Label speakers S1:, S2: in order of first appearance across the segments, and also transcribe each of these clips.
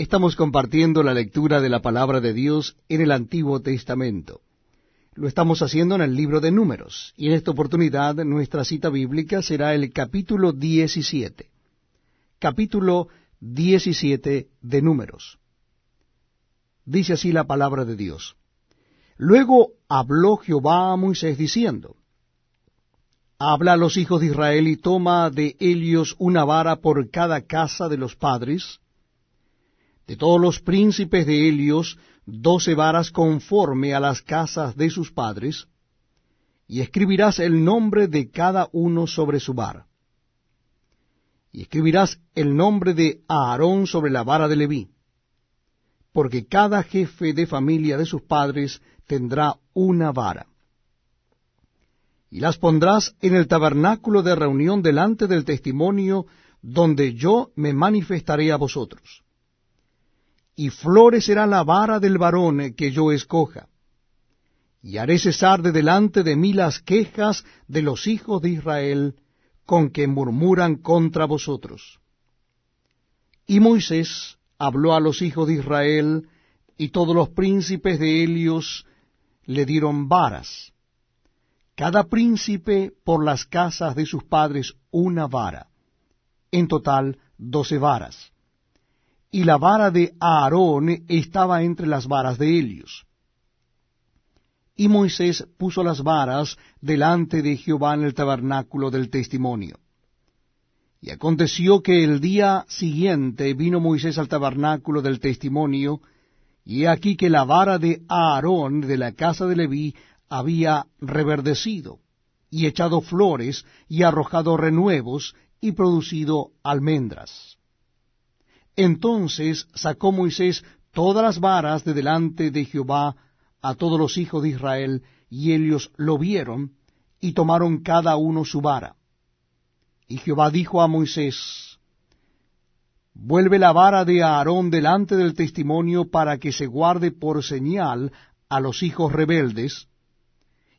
S1: Estamos compartiendo la lectura de la palabra de Dios en el Antiguo Testamento. Lo estamos haciendo en el libro de Números, y en esta oportunidad nuestra cita bíblica será el capítulo 17. Capítulo 17 de Números. Dice así la palabra de Dios. Luego habló Jehová a Moisés diciendo, Habla a los hijos de Israel y toma de ellos una vara por cada casa de los padres, de todos los príncipes de Helios, doce varas conforme a las casas de sus padres, y escribirás el nombre de cada uno sobre su vara. Y escribirás el nombre de Aarón sobre la vara de Leví, porque cada jefe de familia de sus padres tendrá una vara. Y las pondrás en el tabernáculo de reunión delante del testimonio, donde yo me manifestaré a vosotros y florecerá la vara del varón que yo escoja. Y haré cesar de delante de mí las quejas de los hijos de Israel con que murmuran contra vosotros. Y Moisés habló a los hijos de Israel, y todos los príncipes de Helios le dieron varas, cada príncipe por las casas de sus padres una vara, en total doce varas y la vara de Aarón estaba entre las varas de Helios. Y Moisés puso las varas delante de Jehová en el tabernáculo del testimonio. Y aconteció que el día siguiente vino Moisés al tabernáculo del testimonio, y aquí que la vara de Aarón de la casa de Leví había reverdecido, y echado flores, y arrojado renuevos, y producido almendras. Entonces sacó Moisés todas las varas de delante de Jehová a todos los hijos de Israel, y ellos lo vieron, y tomaron cada uno su vara. Y Jehová dijo a Moisés, Vuelve la vara de Aarón delante del testimonio para que se guarde por señal a los hijos rebeldes,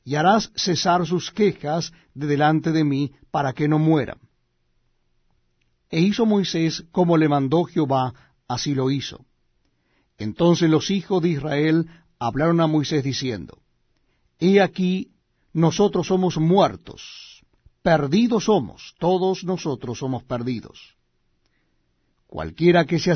S1: y harás cesar sus quejas de delante de mí para que no mueran. E hizo Moisés como le mandó Jehová, así lo hizo. Entonces los hijos de Israel hablaron a Moisés diciendo, He aquí, nosotros somos muertos, perdidos somos, todos nosotros somos perdidos. Cualquiera que se